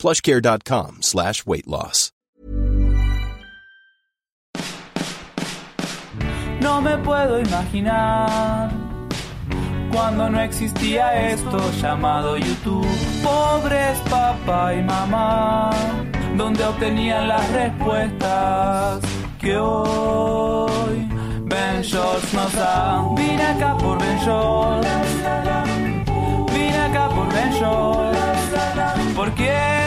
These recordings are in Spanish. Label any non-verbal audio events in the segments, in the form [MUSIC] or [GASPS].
plushcare.com slash weight loss. No me puedo imaginar cuando no existía esto llamado YouTube. Pobres papá y mamá, donde obtenían las respuestas que hoy Ben Shorts nos da. Vine acá por Ben Shorts. Vine acá por Ben Shorts. ¿Por quién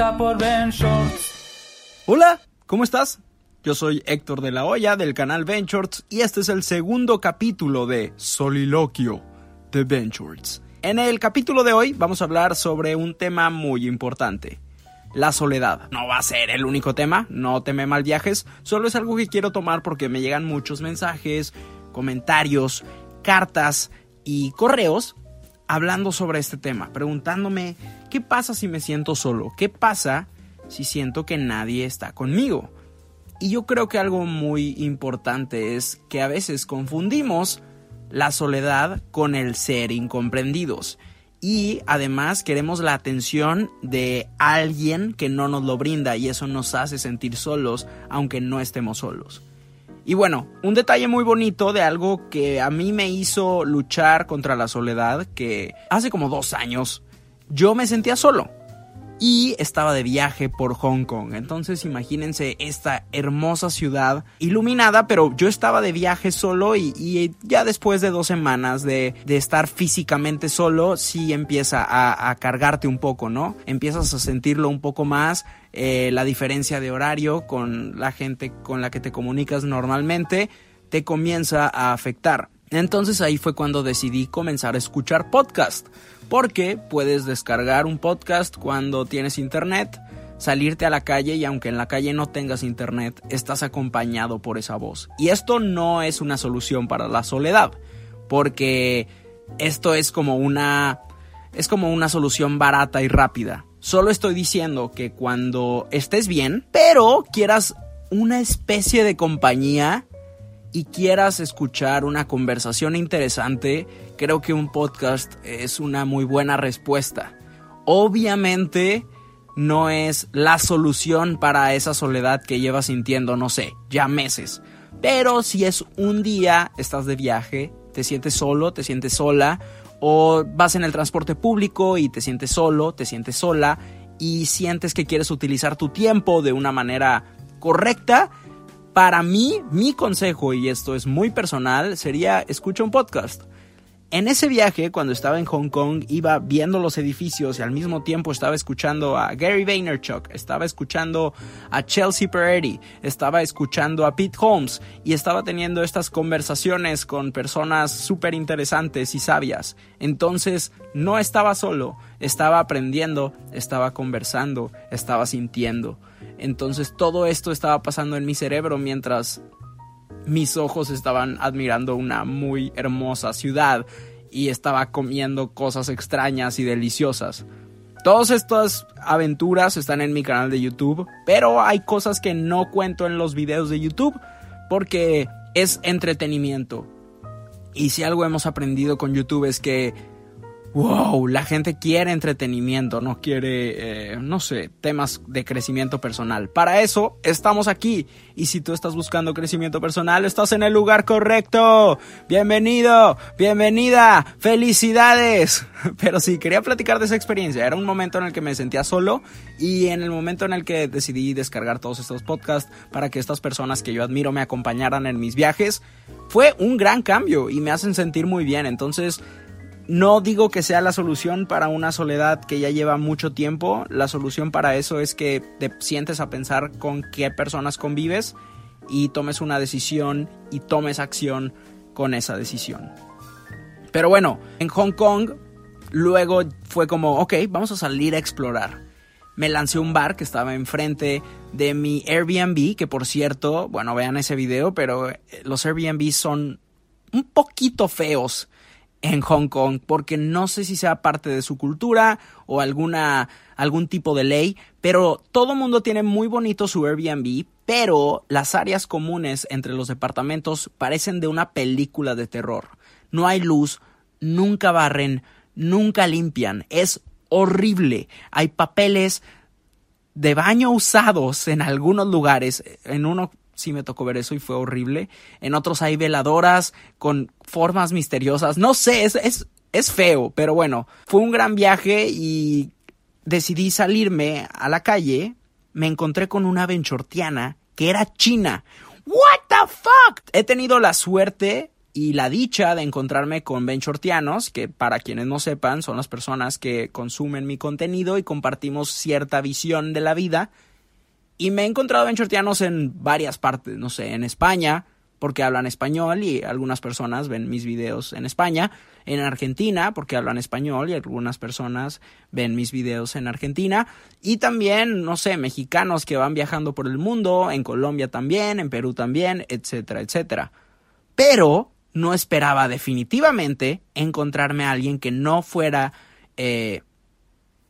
por Ben Shorts. Hola, ¿cómo estás? Yo soy Héctor de la Hoya del canal Ventures y este es el segundo capítulo de Soliloquio de Ventures. En el capítulo de hoy vamos a hablar sobre un tema muy importante. La soledad. No va a ser el único tema, no teme mal viajes, solo es algo que quiero tomar porque me llegan muchos mensajes, comentarios, cartas y correos hablando sobre este tema, preguntándome qué pasa si me siento solo, qué pasa si siento que nadie está conmigo. Y yo creo que algo muy importante es que a veces confundimos la soledad con el ser incomprendidos. Y además queremos la atención de alguien que no nos lo brinda y eso nos hace sentir solos aunque no estemos solos. Y bueno, un detalle muy bonito de algo que a mí me hizo luchar contra la soledad, que hace como dos años yo me sentía solo y estaba de viaje por Hong Kong. Entonces imagínense esta hermosa ciudad iluminada, pero yo estaba de viaje solo y, ya después de dos semanas de, estar físicamente solo, sí empieza a, cargarte un poco, ¿no? Empiezas a sentirlo un poco más, eh, la diferencia de horario con la gente con la que te comunicas normalmente te comienza a afectar. Entonces ahí fue cuando decidí comenzar a escuchar podcast porque puedes descargar un podcast cuando tienes internet, salirte a la calle y aunque en la calle no tengas internet, estás acompañado por esa voz. Y esto no es una solución para la soledad, porque esto es como una es como una solución barata y rápida. Solo estoy diciendo que cuando estés bien, pero quieras una especie de compañía y quieras escuchar una conversación interesante, creo que un podcast es una muy buena respuesta. Obviamente no es la solución para esa soledad que llevas sintiendo, no sé, ya meses. Pero si es un día, estás de viaje, te sientes solo, te sientes sola, o vas en el transporte público y te sientes solo, te sientes sola, y sientes que quieres utilizar tu tiempo de una manera correcta, para mí, mi consejo, y esto es muy personal, sería escucha un podcast. En ese viaje, cuando estaba en Hong Kong, iba viendo los edificios y al mismo tiempo estaba escuchando a Gary Vaynerchuk, estaba escuchando a Chelsea Peretti, estaba escuchando a Pete Holmes y estaba teniendo estas conversaciones con personas súper interesantes y sabias. Entonces, no estaba solo, estaba aprendiendo, estaba conversando, estaba sintiendo. Entonces, todo esto estaba pasando en mi cerebro mientras mis ojos estaban admirando una muy hermosa ciudad y estaba comiendo cosas extrañas y deliciosas. Todas estas aventuras están en mi canal de YouTube, pero hay cosas que no cuento en los videos de YouTube porque es entretenimiento. Y si algo hemos aprendido con YouTube es que wow, la gente quiere entretenimiento, no quiere, eh, no sé, temas de crecimiento personal. Para eso estamos aquí. Y si tú estás buscando crecimiento personal, estás en el lugar correcto. Bienvenido, bienvenida, felicidades. [LAUGHS] Pero sí, quería platicar de esa experiencia. Era un momento en el que me sentía solo y en el momento en el que decidí descargar todos estos podcasts para que estas personas que yo admiro me acompañaran en mis viajes. Fue un gran cambio y me hacen sentir muy bien. Entonces, no digo que sea la solución para una soledad que ya lleva mucho tiempo. La solución para eso es que te sientes a pensar con qué personas convives y tomes una decisión y tomes acción con esa decisión. Pero bueno, en Hong Kong luego fue como, ok, vamos a salir a explorar. Me lancé un bar que estaba enfrente de mi Airbnb, que por cierto, bueno, vean ese video, pero eh, los Airbnb son un poquito feos en Hong Kong porque no sé si sea parte de su cultura o alguna algún tipo de ley, pero todo mundo tiene muy bonito su Airbnb, pero las áreas comunes entre los departamentos parecen de una película de terror. No hay luz, nunca barren, nunca limpian, es horrible. Hay papeles de baño usados en algunos lugares, en uno sí me tocó ver eso y fue horrible. En otros hay veladoras con formas misteriosas. No sé, es, es, es feo, pero bueno, fue un gran viaje y decidí salirme a la calle. Me encontré con una benchortiana que era china. What the fuck? He tenido la suerte y la dicha de encontrarme con benchortianos, que para quienes no sepan son las personas que consumen mi contenido y compartimos cierta visión de la vida y me he encontrado benchortianos en varias partes, no sé, en España, porque hablan español y algunas personas ven mis videos en España, en Argentina, porque hablan español y algunas personas ven mis videos en Argentina, y también, no sé, mexicanos que van viajando por el mundo, en Colombia también, en Perú también, etcétera, etcétera. Pero no esperaba definitivamente encontrarme a alguien que no fuera, eh,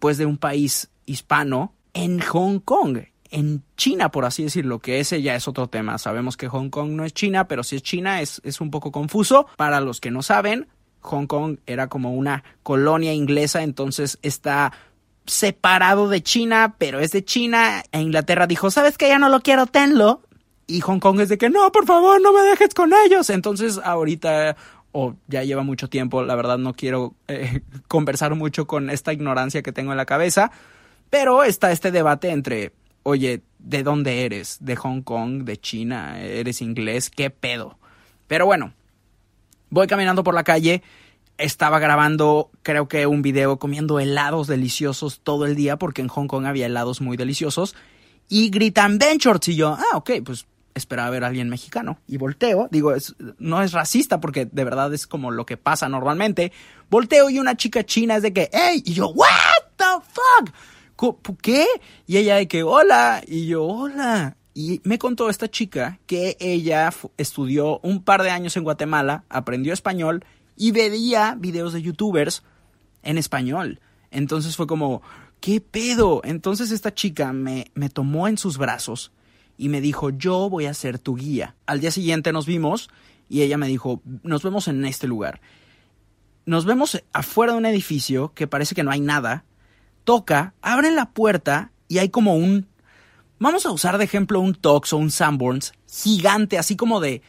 pues, de un país hispano en Hong Kong en China, por así decirlo, que ese ya es otro tema. Sabemos que Hong Kong no es China, pero si es China es, es un poco confuso. Para los que no saben, Hong Kong era como una colonia inglesa, entonces está separado de China, pero es de China. E Inglaterra dijo, ¿sabes que Ya no lo quiero, tenlo. Y Hong Kong es de que, no, por favor, no me dejes con ellos. Entonces ahorita o ya lleva mucho tiempo, la verdad no quiero eh, [LAUGHS] conversar mucho con esta ignorancia que tengo en la cabeza, pero está este debate entre oye, ¿de dónde eres? ¿De Hong Kong? ¿De China? ¿Eres inglés? ¿Qué pedo? Pero bueno, voy caminando por la calle, estaba grabando creo que un video comiendo helados deliciosos todo el día porque en Hong Kong había helados muy deliciosos y gritan Benchorts y yo, ah, ok, pues esperaba ver a alguien mexicano y volteo, digo, no es racista porque de verdad es como lo que pasa normalmente, volteo y una chica china es de que, hey, y yo, what the fuck? ¿Qué? Y ella de que, hola, y yo, hola. Y me contó esta chica que ella estudió un par de años en Guatemala, aprendió español y veía videos de youtubers en español. Entonces fue como, ¿qué pedo? Entonces esta chica me, me tomó en sus brazos y me dijo, yo voy a ser tu guía. Al día siguiente nos vimos y ella me dijo, nos vemos en este lugar. Nos vemos afuera de un edificio que parece que no hay nada, toca, abren la puerta y hay como un... Vamos a usar de ejemplo un Tox o un Sanborns gigante, así como de...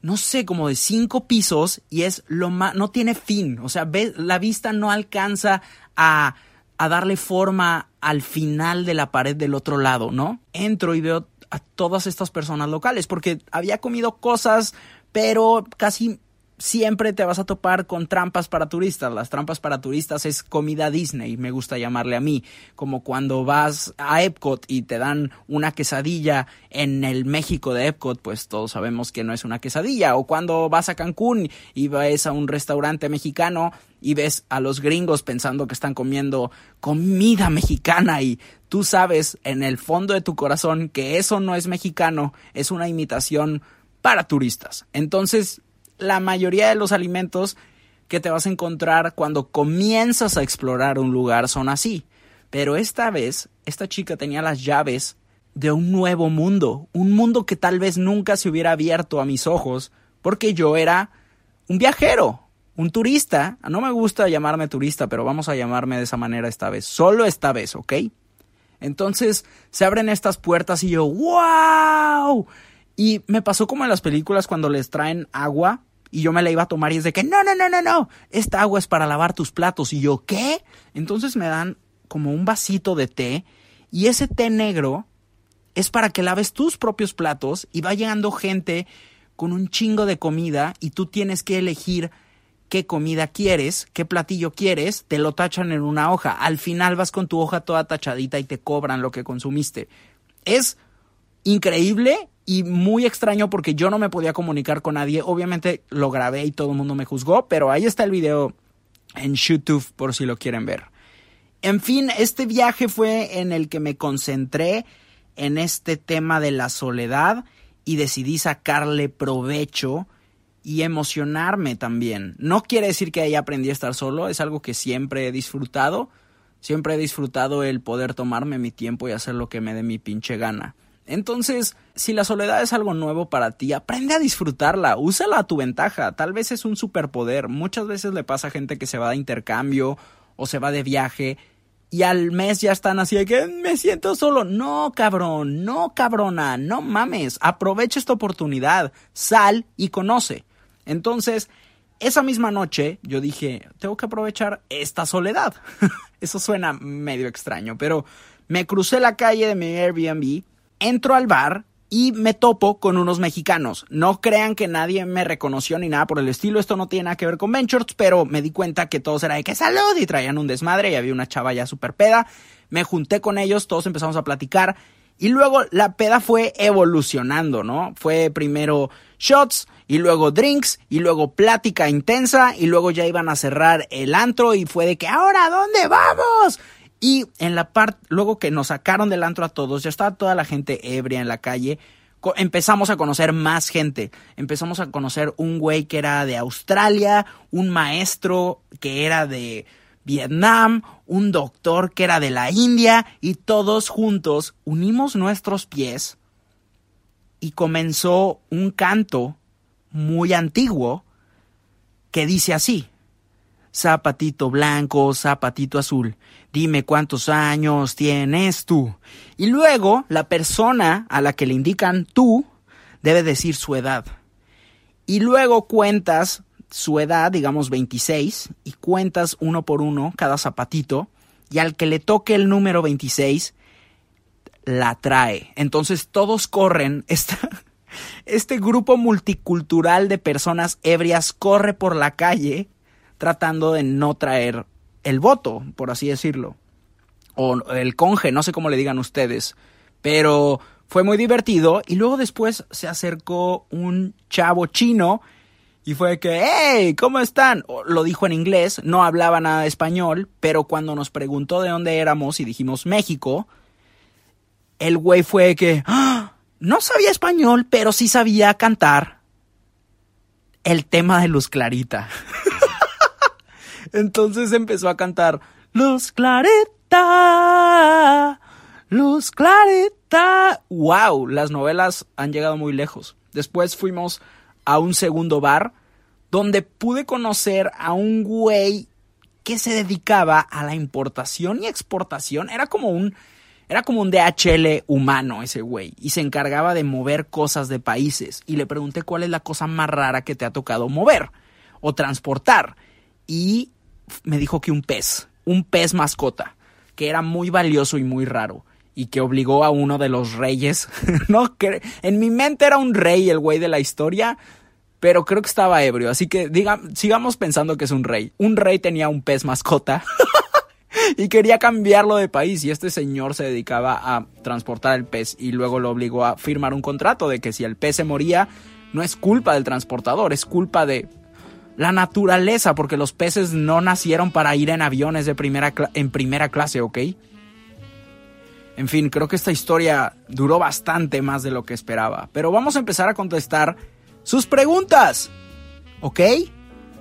No sé, como de cinco pisos y es lo más... No tiene fin. O sea, la vista no alcanza a, a darle forma al final de la pared del otro lado, ¿no? Entro y veo a todas estas personas locales porque había comido cosas, pero casi siempre te vas a topar con trampas para turistas. Las trampas para turistas es comida Disney, me gusta llamarle a mí, como cuando vas a Epcot y te dan una quesadilla en el México de Epcot, pues todos sabemos que no es una quesadilla, o cuando vas a Cancún y vas a un restaurante mexicano y ves a los gringos pensando que están comiendo comida mexicana y tú sabes en el fondo de tu corazón que eso no es mexicano, es una imitación para turistas. Entonces, la mayoría de los alimentos que te vas a encontrar cuando comienzas a explorar un lugar son así. Pero esta vez, esta chica tenía las llaves de un nuevo mundo, un mundo que tal vez nunca se hubiera abierto a mis ojos, porque yo era un viajero, un turista. No me gusta llamarme turista, pero vamos a llamarme de esa manera esta vez, solo esta vez, ¿ok? Entonces se abren estas puertas y yo, ¡wow! Y me pasó como en las películas cuando les traen agua y yo me la iba a tomar y es de que no, no, no, no, no, esta agua es para lavar tus platos. Y yo, ¿qué? Entonces me dan como un vasito de té y ese té negro es para que laves tus propios platos y va llegando gente con un chingo de comida y tú tienes que elegir qué comida quieres, qué platillo quieres, te lo tachan en una hoja. Al final vas con tu hoja toda tachadita y te cobran lo que consumiste. Es increíble y muy extraño porque yo no me podía comunicar con nadie. Obviamente lo grabé y todo el mundo me juzgó, pero ahí está el video en YouTube por si lo quieren ver. En fin, este viaje fue en el que me concentré en este tema de la soledad y decidí sacarle provecho y emocionarme también. No quiere decir que ahí aprendí a estar solo, es algo que siempre he disfrutado. Siempre he disfrutado el poder tomarme mi tiempo y hacer lo que me dé mi pinche gana. Entonces, si la soledad es algo nuevo para ti, aprende a disfrutarla, úsala a tu ventaja, tal vez es un superpoder. Muchas veces le pasa a gente que se va de intercambio o se va de viaje y al mes ya están así de que me siento solo. No, cabrón, no, cabrona, no mames, aprovecha esta oportunidad, sal y conoce. Entonces, esa misma noche yo dije, tengo que aprovechar esta soledad. [LAUGHS] Eso suena medio extraño, pero me crucé la calle de mi Airbnb entro al bar y me topo con unos mexicanos. No crean que nadie me reconoció ni nada por el estilo, esto no tiene nada que ver con Ventures, pero me di cuenta que todos era de que salud y traían un desmadre y había una chava ya súper peda. Me junté con ellos, todos empezamos a platicar y luego la peda fue evolucionando, ¿no? Fue primero shots y luego drinks y luego plática intensa y luego ya iban a cerrar el antro y fue de que ahora, ¿dónde vamos? Y en la parte, luego que nos sacaron del antro a todos, ya estaba toda la gente ebria en la calle, empezamos a conocer más gente. Empezamos a conocer un güey que era de Australia, un maestro que era de Vietnam, un doctor que era de la India, y todos juntos unimos nuestros pies y comenzó un canto muy antiguo que dice así zapatito blanco, zapatito azul, dime cuántos años tienes tú. Y luego la persona a la que le indican tú debe decir su edad. Y luego cuentas su edad, digamos 26, y cuentas uno por uno cada zapatito, y al que le toque el número 26, la trae. Entonces todos corren, [LAUGHS] este grupo multicultural de personas ebrias corre por la calle tratando de no traer el voto, por así decirlo. O el conge, no sé cómo le digan ustedes. Pero fue muy divertido y luego después se acercó un chavo chino y fue que, hey, ¿cómo están? Lo dijo en inglés, no hablaba nada de español, pero cuando nos preguntó de dónde éramos y dijimos México, el güey fue que, ¡Ah! no sabía español, pero sí sabía cantar el tema de Luz Clarita. [LAUGHS] Entonces empezó a cantar Luz Clarita, Luz Clarita. ¡Wow! Las novelas han llegado muy lejos. Después fuimos a un segundo bar donde pude conocer a un güey que se dedicaba a la importación y exportación. Era como un era como un DHL humano ese güey y se encargaba de mover cosas de países y le pregunté cuál es la cosa más rara que te ha tocado mover o transportar y me dijo que un pez, un pez mascota, que era muy valioso y muy raro y que obligó a uno de los reyes, [LAUGHS] no que en mi mente era un rey el güey de la historia, pero creo que estaba ebrio, así que diga, sigamos pensando que es un rey. Un rey tenía un pez mascota [LAUGHS] y quería cambiarlo de país y este señor se dedicaba a transportar el pez y luego lo obligó a firmar un contrato de que si el pez se moría no es culpa del transportador, es culpa de la naturaleza, porque los peces no nacieron para ir en aviones de primera en primera clase, ¿ok? En fin, creo que esta historia duró bastante más de lo que esperaba, pero vamos a empezar a contestar sus preguntas, ¿ok?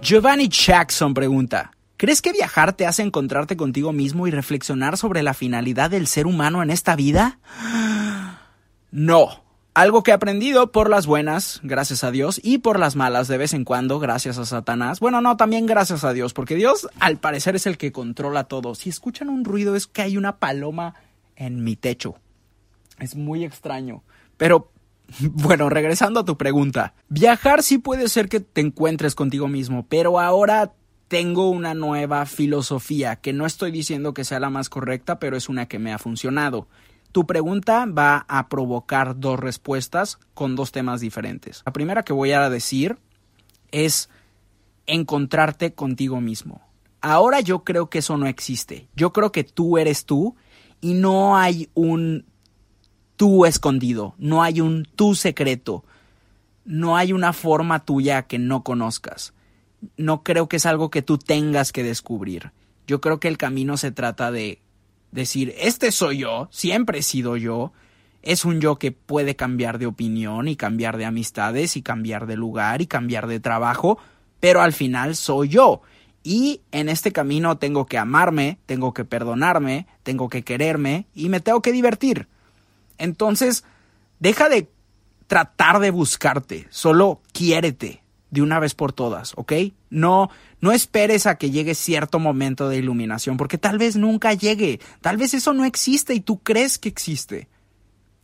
Giovanni Jackson pregunta, ¿crees que viajar te hace encontrarte contigo mismo y reflexionar sobre la finalidad del ser humano en esta vida? [GASPS] No. Algo que he aprendido por las buenas, gracias a Dios, y por las malas de vez en cuando, gracias a Satanás. Bueno, no, también gracias a Dios, porque Dios al parecer es el que controla todo. Si escuchan un ruido es que hay una paloma en mi techo. Es muy extraño. Pero, [LAUGHS] bueno, regresando a tu pregunta. Viajar sí puede ser que te encuentres contigo mismo, pero ahora tengo una nueva filosofía, que no estoy diciendo que sea la más correcta, pero es una que me ha funcionado. Tu pregunta va a provocar dos respuestas con dos temas diferentes. La primera que voy a decir es encontrarte contigo mismo. Ahora yo creo que eso no existe. Yo creo que tú eres tú y no hay un tú escondido, no hay un tú secreto, no hay una forma tuya que no conozcas. No creo que es algo que tú tengas que descubrir. Yo creo que el camino se trata de decir, este soy yo, siempre he sido yo, es un yo que puede cambiar de opinión y cambiar de amistades y cambiar de lugar y cambiar de trabajo, pero al final soy yo. Y en este camino tengo que amarme, tengo que perdonarme, tengo que quererme y me tengo que divertir. Entonces, deja de tratar de buscarte, solo quiérete de una vez por todas, ¿ok? No, no esperes a que llegue cierto momento de iluminación, porque tal vez nunca llegue, tal vez eso no existe y tú crees que existe.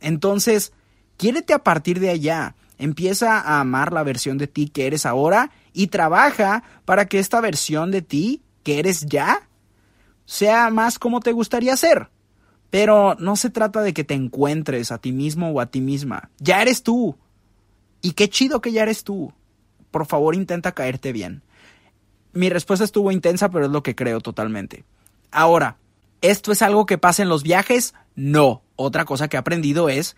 Entonces, quiérete a partir de allá, empieza a amar la versión de ti que eres ahora y trabaja para que esta versión de ti que eres ya sea más como te gustaría ser. Pero no se trata de que te encuentres a ti mismo o a ti misma. Ya eres tú. Y qué chido que ya eres tú. Por favor, intenta caerte bien. Mi respuesta estuvo intensa, pero es lo que creo totalmente. Ahora, ¿esto es algo que pasa en los viajes? No. Otra cosa que he aprendido es,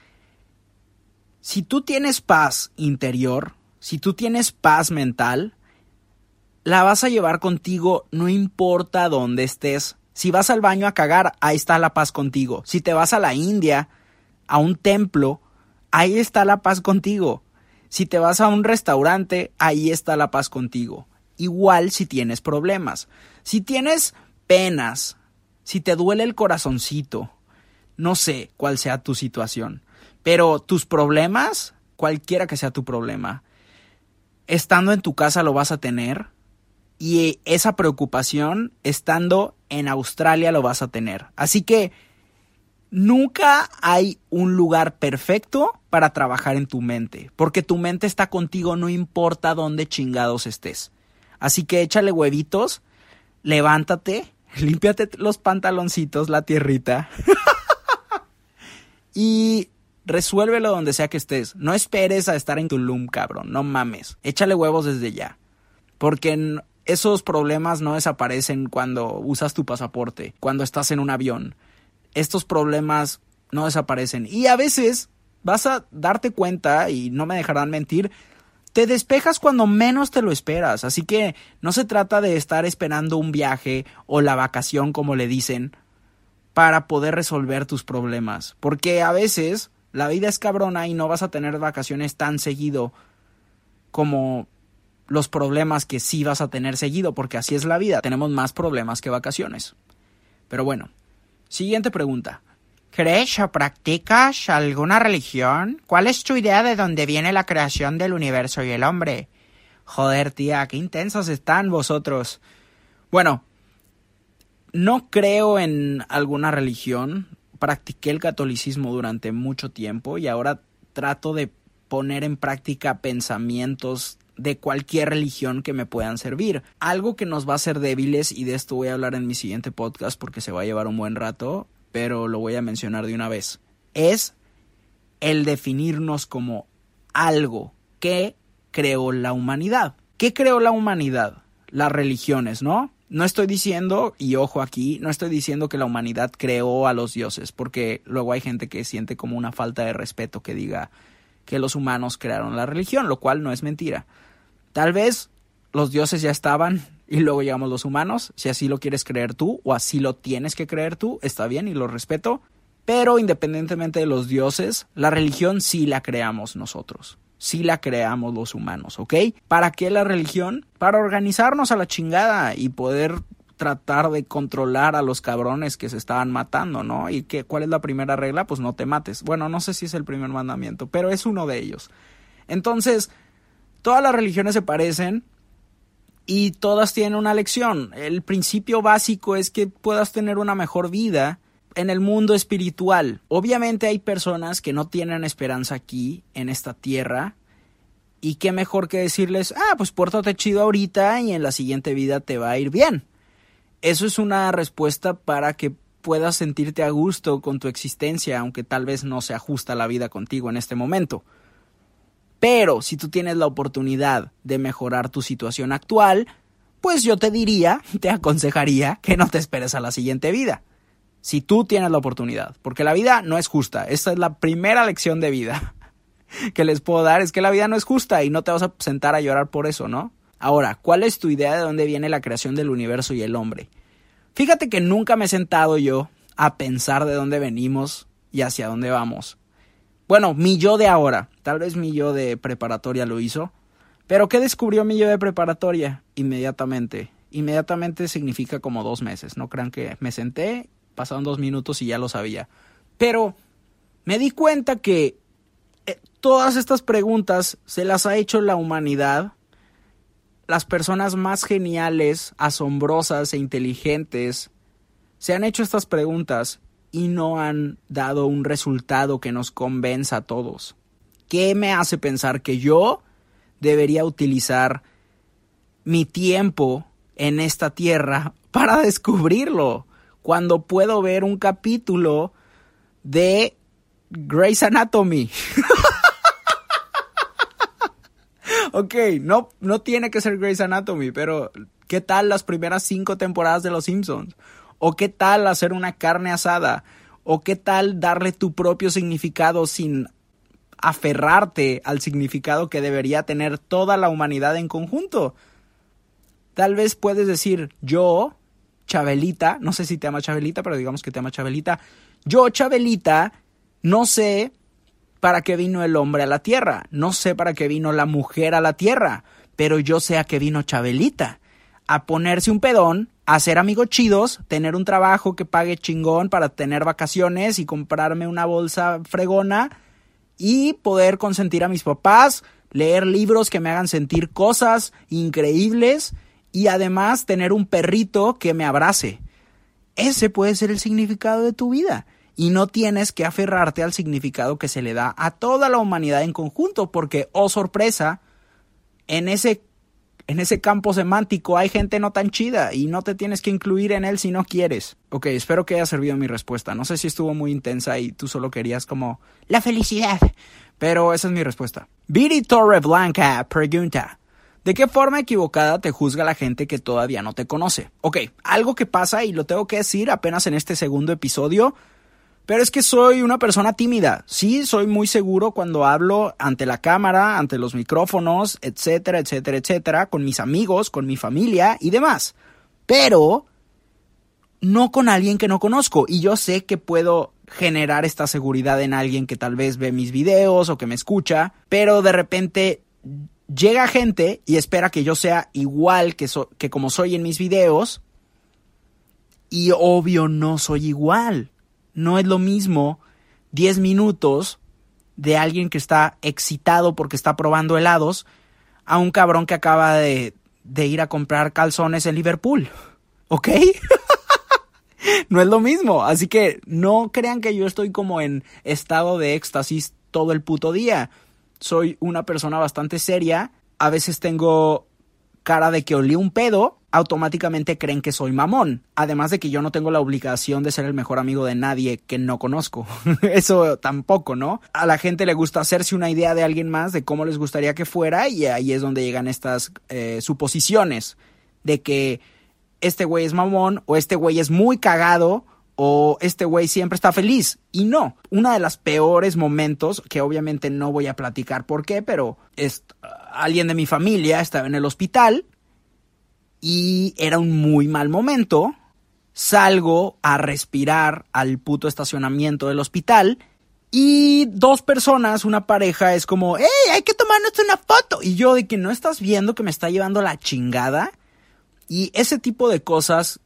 si tú tienes paz interior, si tú tienes paz mental, la vas a llevar contigo no importa dónde estés. Si vas al baño a cagar, ahí está la paz contigo. Si te vas a la India, a un templo, ahí está la paz contigo. Si te vas a un restaurante, ahí está la paz contigo. Igual si tienes problemas. Si tienes penas, si te duele el corazoncito, no sé cuál sea tu situación, pero tus problemas, cualquiera que sea tu problema, estando en tu casa lo vas a tener y esa preocupación estando en Australia lo vas a tener. Así que nunca hay un lugar perfecto para trabajar en tu mente, porque tu mente está contigo no importa dónde chingados estés. Así que échale huevitos, levántate, [LAUGHS] límpiate los pantaloncitos, la tierrita. [LAUGHS] y Resuélvelo donde sea que estés. No esperes a estar en Tulum, cabrón. No mames. Échale huevos desde ya. Porque esos problemas no desaparecen cuando usas tu pasaporte, cuando estás en un avión. Estos problemas no desaparecen. Y a veces vas a darte cuenta, y no me dejarán mentir, te despejas cuando menos te lo esperas. Así que no se trata de estar esperando un viaje o la vacación, como le dicen, para poder resolver tus problemas. Porque a veces la vida es cabrona y no vas a tener vacaciones tan seguido como los problemas que sí vas a tener seguido, porque así es la vida. Tenemos más problemas que vacaciones. Pero bueno, siguiente pregunta. ¿Crees o practicas alguna religión? ¿Cuál es tu idea de dónde viene la creación del universo y el hombre? Joder, tía, qué intensos están vosotros. Bueno, no creo en alguna religión practiqué el catolicismo durante mucho tiempo y ahora trato de poner en práctica pensamientos de cualquier religión que me puedan servir. Algo que nos va a hacer débiles, y de esto voy a hablar en mi siguiente podcast porque se va a llevar un buen rato, pero lo voy a mencionar de una vez, es el definirnos como algo que creó la humanidad. ¿Qué creó la humanidad? Las religiones, ¿no? No estoy diciendo, y ojo aquí, no estoy diciendo que la humanidad creó a los dioses, porque luego hay gente que siente como una falta de respeto que diga que los humanos crearon la religión, lo cual no es mentira. Tal vez los dioses ya estaban y luego llegamos los humanos, si así lo quieres creer tú o así lo tienes que creer tú, está bien y lo respeto, pero independientemente de los dioses, la religión sí la creamos nosotros sí la creamos los humanos, ¿ok? ¿Para qué la religión? Para organizarnos a la chingada y poder tratar de controlar a los cabrones que se estaban matando, ¿no? ¿Y qué, cuál es la primera regla? Pues no te mates. Bueno, no sé si es el primer mandamiento, pero es uno de ellos. Entonces, todas las religiones se parecen y todas tienen una lección. El principio básico es que puedas tener una mejor vida en el mundo espiritual. Obviamente hay personas que no tienen esperanza aquí, en esta tierra, y qué mejor que decirles, ah, pues pórtate chido ahorita y en la siguiente vida te va a ir bien. Eso es una respuesta para que puedas sentirte a gusto con tu existencia, aunque tal vez no se ajusta la vida contigo en este momento. Pero si tú tienes la oportunidad de mejorar tu situación actual, pues yo te diría, [LAUGHS] te aconsejaría que no te esperes a la siguiente vida si tú tienes la oportunidad, porque la vida no es justa. Esta es la primera lección de vida [LAUGHS] que les puedo dar, es que la vida no es justa y no te vas a sentar a llorar por eso, ¿no? Ahora, ¿cuál es tu idea de dónde viene la creación del universo y el hombre? Fíjate que nunca me he sentado yo a pensar de dónde venimos y hacia dónde vamos. Bueno, mi yo de ahora, tal vez mi yo de preparatoria lo hizo, pero ¿qué descubrió mi yo de preparatoria? Inmediatamente. Inmediatamente significa como dos meses. No crean que me senté, pasaron dos minutos y ya lo sabía. Pero me di cuenta que eh, todas estas preguntas se las ha hecho la humanidad. Las personas más geniales, asombrosas e inteligentes se han hecho estas preguntas y no han dado un resultado que nos convenza a todos. ¿Qué me hace pensar que yo debería utilizar mi tiempo en esta tierra [LAUGHS] para descubrirlo? Cuando puedo ver un capítulo de Grey's Anatomy. [LAUGHS] ok, no, no tiene que ser Grey's Anatomy, pero ¿qué tal las primeras cinco temporadas de Los Simpsons? ¿O qué tal hacer una carne asada? ¿O qué tal darle tu propio significado sin aferrarte al significado que debería tener toda la humanidad en conjunto. Tal vez puedes decir, yo, Chabelita, no sé si te ama Chabelita, pero digamos que te ama Chabelita, yo, Chabelita, no sé para qué vino el hombre a la tierra, no sé para qué vino la mujer a la tierra, pero yo sé a qué vino Chabelita, a ponerse un pedón, hacer amigos chidos, tener un trabajo que pague chingón para tener vacaciones y comprarme una bolsa fregona, y poder consentir a mis papás, leer libros que me hagan sentir cosas increíbles y además tener un perrito que me abrace. Ese puede ser el significado de tu vida. Y no tienes que aferrarte al significado que se le da a toda la humanidad en conjunto, porque, oh sorpresa, en ese en ese campo semántico hay gente no tan chida y no te tienes que incluir en él si no quieres. Ok, espero que haya servido mi respuesta. No sé si estuvo muy intensa y tú solo querías como la felicidad, pero esa es mi respuesta. Viri Torreblanca pregunta. ¿De qué forma equivocada te juzga la gente que todavía no te conoce? Ok, algo que pasa y lo tengo que decir apenas en este segundo episodio pero es que soy una persona tímida. Sí, soy muy seguro cuando hablo ante la cámara, ante los micrófonos, etcétera, etcétera, etcétera, con mis amigos, con mi familia y demás. Pero no con alguien que no conozco. Y yo sé que puedo generar esta seguridad en alguien que tal vez ve mis videos o que me escucha, pero de repente llega gente y espera que yo sea igual que, que como soy en mis videos. Y obvio no soy igual no es lo mismo 10 minutos de alguien que está excitado porque está probando helados a un cabrón que acaba de, de ir a comprar calzones en Liverpool. ¿Ok? [LAUGHS] no es lo mismo. Así que no crean que yo estoy como en estado de éxtasis todo el puto día. Soy una persona bastante seria. A veces tengo cara de que olí un pedo, automáticamente creen que soy mamón. Además de que yo no tengo la obligación de ser el mejor amigo de nadie que no conozco. [LAUGHS] Eso tampoco, ¿no? A la gente le gusta hacerse una idea de alguien más, de cómo les gustaría que fuera, y ahí es donde llegan estas eh, suposiciones de que este güey es mamón o este güey es muy cagado o este güey siempre está feliz. Y no, uno de los peores momentos, que obviamente no voy a platicar por qué, pero es, alguien de mi familia estaba en el hospital y era un muy mal momento. Salgo a respirar al puto estacionamiento del hospital y dos personas, una pareja, es como, ¡Ey, hay que tomarnos una foto! Y yo de que no estás viendo que me está llevando la chingada. Y ese tipo de cosas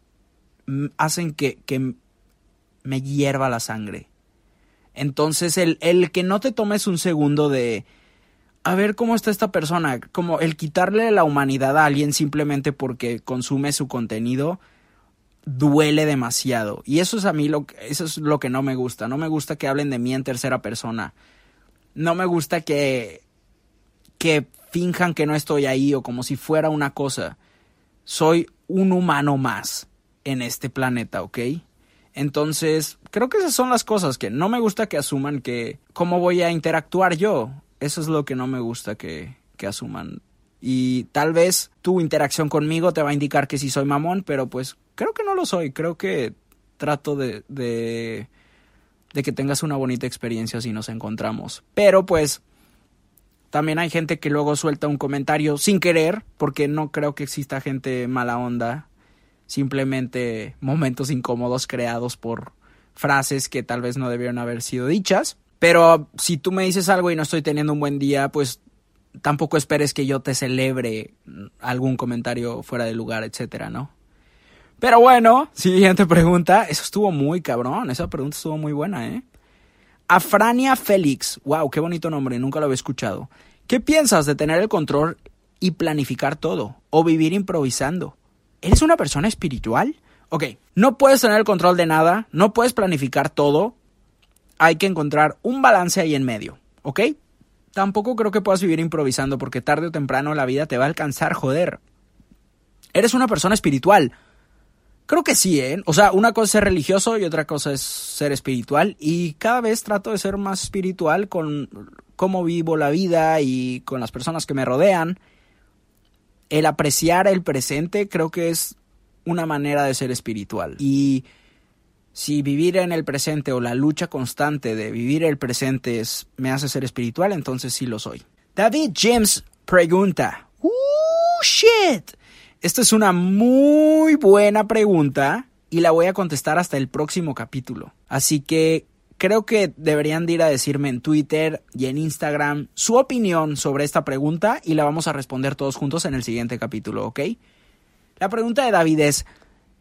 mm, hacen que, que me hierva la sangre. Entonces, el, el que no te tomes un segundo de a ver cómo está esta persona, como el quitarle la humanidad a alguien simplemente porque consume su contenido duele demasiado. Y eso es a mí lo eso es lo que no me gusta. No me gusta que hablen de mí en tercera persona. No me gusta que que finjan que no estoy ahí o como si fuera una cosa. Soy un humano más en este planeta, ¿ok? Entonces, creo que esas son las cosas que no me gusta que asuman que cómo voy a interactuar yo. Eso es lo que no me gusta que, que asuman. Y tal vez tu interacción conmigo te va a indicar que sí soy mamón, pero pues creo que no lo soy. Creo que trato de, de, de que tengas una bonita experiencia si nos encontramos. Pero pues también hay gente que luego suelta un comentario sin querer, porque no creo que exista gente mala onda, simplemente momentos incómodos creados por frases que tal vez no debieron haber sido dichas. Pero si tú me dices algo y no estoy teniendo un buen día, pues tampoco esperes que yo te celebre algún comentario fuera de lugar, etcétera, ¿no? Pero bueno, siguiente pregunta. Eso estuvo muy cabrón. Esa pregunta estuvo muy buena, ¿eh? Afrania Félix. Wow, qué bonito nombre, nunca lo había escuchado. ¿Qué piensas de tener el control y planificar todo? ¿O vivir improvisando? ¿Eres una persona espiritual? Ok, no puedes tener el control de nada, no puedes planificar todo. Hay que encontrar un balance ahí en medio, ¿ok? Tampoco creo que puedas vivir improvisando porque tarde o temprano la vida te va a alcanzar, joder. ¿Eres una persona espiritual? Creo que sí, ¿eh? O sea, una cosa es ser religioso y otra cosa es ser espiritual. Y cada vez trato de ser más espiritual con cómo vivo la vida y con las personas que me rodean. El apreciar el presente creo que es una manera de ser espiritual. Y si vivir en el presente o la lucha constante de vivir el presente es, me hace ser espiritual, entonces sí lo soy. David James pregunta. ¡Uh, shit! Esta es una muy buena pregunta y la voy a contestar hasta el próximo capítulo. Así que creo que deberían de ir a decirme en Twitter y en Instagram su opinión sobre esta pregunta y la vamos a responder todos juntos en el siguiente capítulo, ¿ok? La pregunta de David es,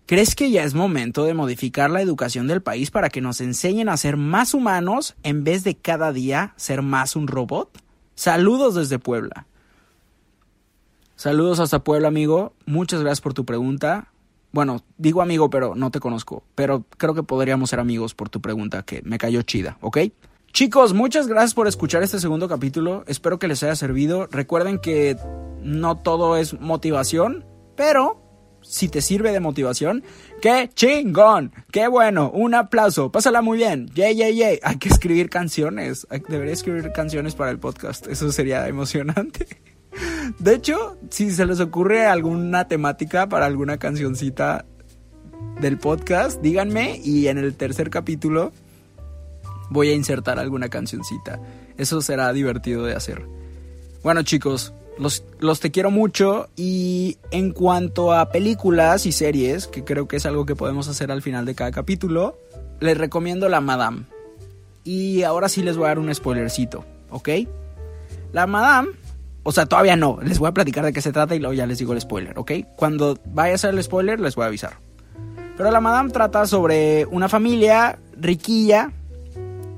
¿crees que ya es momento de modificar la educación del país para que nos enseñen a ser más humanos en vez de cada día ser más un robot? Saludos desde Puebla. Saludos hasta Puebla, amigo. Muchas gracias por tu pregunta. Bueno, digo amigo, pero no te conozco. Pero creo que podríamos ser amigos por tu pregunta, que me cayó chida, ¿ok? Chicos, muchas gracias por escuchar este segundo capítulo. Espero que les haya servido. Recuerden que no todo es motivación, pero si te sirve de motivación, qué chingón, qué bueno, un aplauso, pásala muy bien, yay, yay, yay. [LAUGHS] Hay que escribir canciones, debería escribir canciones para el podcast, eso sería emocionante. [LAUGHS] De hecho, si se les ocurre alguna temática para alguna cancioncita del podcast, díganme y en el tercer capítulo voy a insertar alguna cancioncita. Eso será divertido de hacer. Bueno chicos, los, los, te quiero mucho y en cuanto a películas y series, que creo que es algo que podemos hacer al final de cada capítulo, les recomiendo La Madame. Y ahora sí les voy a dar un spoilercito, ¿ok? La Madame o sea, todavía no. Les voy a platicar de qué se trata y luego ya les digo el spoiler, ¿ok? Cuando vaya a ser el spoiler, les voy a avisar. Pero la Madame trata sobre una familia riquilla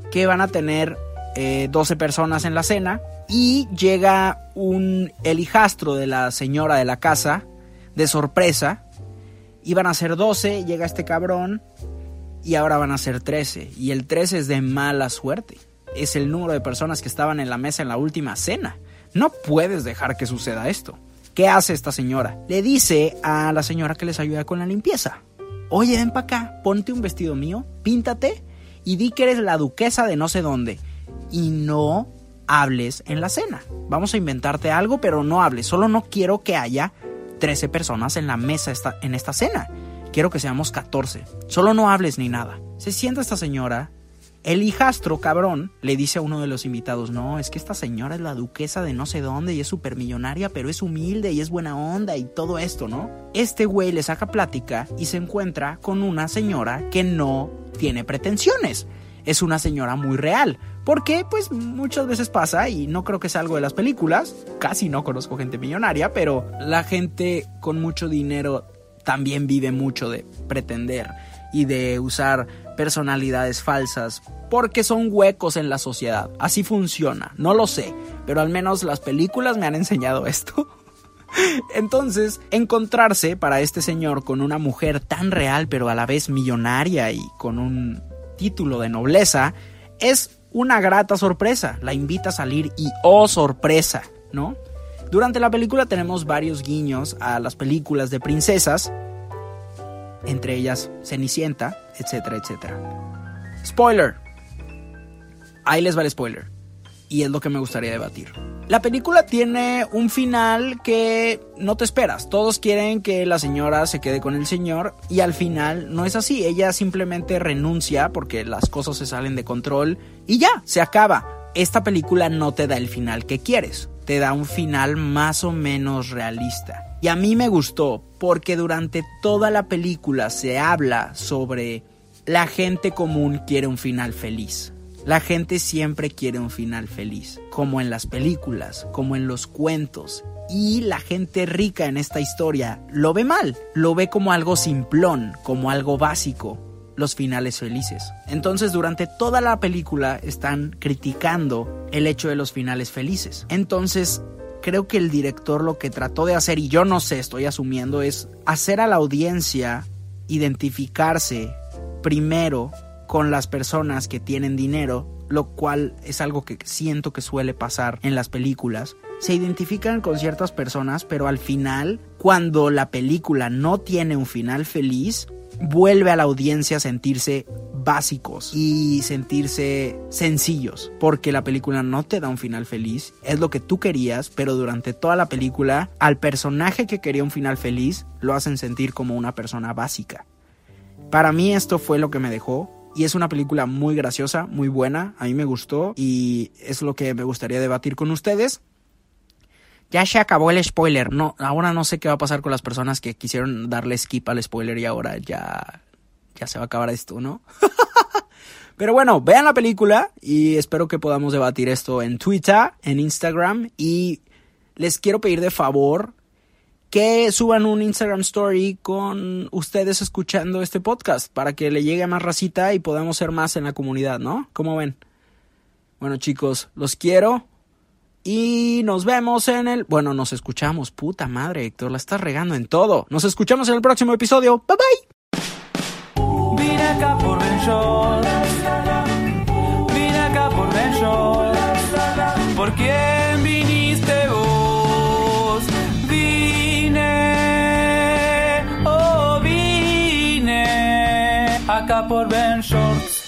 que van a tener 12 eh, personas en la cena y llega un el hijastro de la señora de la casa de sorpresa. Iban a ser 12, llega este cabrón y ahora van a ser 13. Y el 13 es de mala suerte. Es el número de personas que estaban en la mesa en la última cena. No puedes dejar que suceda esto. ¿Qué hace esta señora? Le dice a la señora que les ayuda con la limpieza. Oye, ven para acá, ponte un vestido mío, píntate y di que eres la duquesa de no sé dónde. Y no hables en la cena. Vamos a inventarte algo, pero no hables. Solo no quiero que haya 13 personas en la mesa en esta cena. Quiero que seamos 14. Solo no hables ni nada. Se sienta esta señora, el hijastro, cabrón, le dice a uno de los invitados, no, es que esta señora es la duquesa de no sé dónde y es millonaria, pero es humilde y es buena onda y todo esto, ¿no? Este güey le saca plática y se encuentra con una señora que no tiene pretensiones. Es una señora muy real. Porque, pues, muchas veces pasa, y no creo que sea algo de las películas, casi no conozco gente millonaria, pero la gente con mucho dinero también vive mucho de pretender y de usar personalidades falsas porque son huecos en la sociedad. Así funciona, no lo sé, pero al menos las películas me han enseñado esto. [LAUGHS] Entonces, encontrarse para este señor con una mujer tan real pero a la vez millonaria y con un título de nobleza es una grata sorpresa. La invita a salir y oh sorpresa, ¿no? Durante la película tenemos varios guiños a las películas de princesas entre ellas Cenicienta, etcétera, etcétera. Spoiler. Ahí les va el spoiler. Y es lo que me gustaría debatir. La película tiene un final que no te esperas. Todos quieren que la señora se quede con el señor y al final no es así. Ella simplemente renuncia porque las cosas se salen de control y ya, se acaba. Esta película no te da el final que quieres, te da un final más o menos realista. Y a mí me gustó porque durante toda la película se habla sobre la gente común quiere un final feliz. La gente siempre quiere un final feliz, como en las películas, como en los cuentos. Y la gente rica en esta historia lo ve mal, lo ve como algo simplón, como algo básico, los finales felices. Entonces durante toda la película están criticando el hecho de los finales felices. Entonces creo que el director lo que trató de hacer, y yo no sé, estoy asumiendo, es hacer a la audiencia identificarse primero con las personas que tienen dinero, lo cual es algo que siento que suele pasar en las películas. Se identifican con ciertas personas, pero al final, cuando la película no tiene un final feliz, vuelve a la audiencia a sentirse básicos y sentirse sencillos, porque la película no te da un final feliz, es lo que tú querías, pero durante toda la película al personaje que quería un final feliz lo hacen sentir como una persona básica. Para mí esto fue lo que me dejó y es una película muy graciosa, muy buena, a mí me gustó y es lo que me gustaría debatir con ustedes. Ya se acabó el spoiler, no, ahora no sé qué va a pasar con las personas que quisieron darle skip al spoiler y ahora ya ya se va a acabar esto, ¿no? [LAUGHS] Pero bueno, vean la película y espero que podamos debatir esto en Twitter, en Instagram y les quiero pedir de favor que suban un Instagram Story con ustedes escuchando este podcast para que le llegue más racita y podamos ser más en la comunidad, ¿no? ¿Cómo ven? Bueno chicos, los quiero y nos vemos en el... Bueno, nos escuchamos, puta madre Héctor, la estás regando en todo. Nos escuchamos en el próximo episodio. Bye bye. Vine acá por por Ben Shorts. ¿Por quién oh vine acá por Ben Shorts.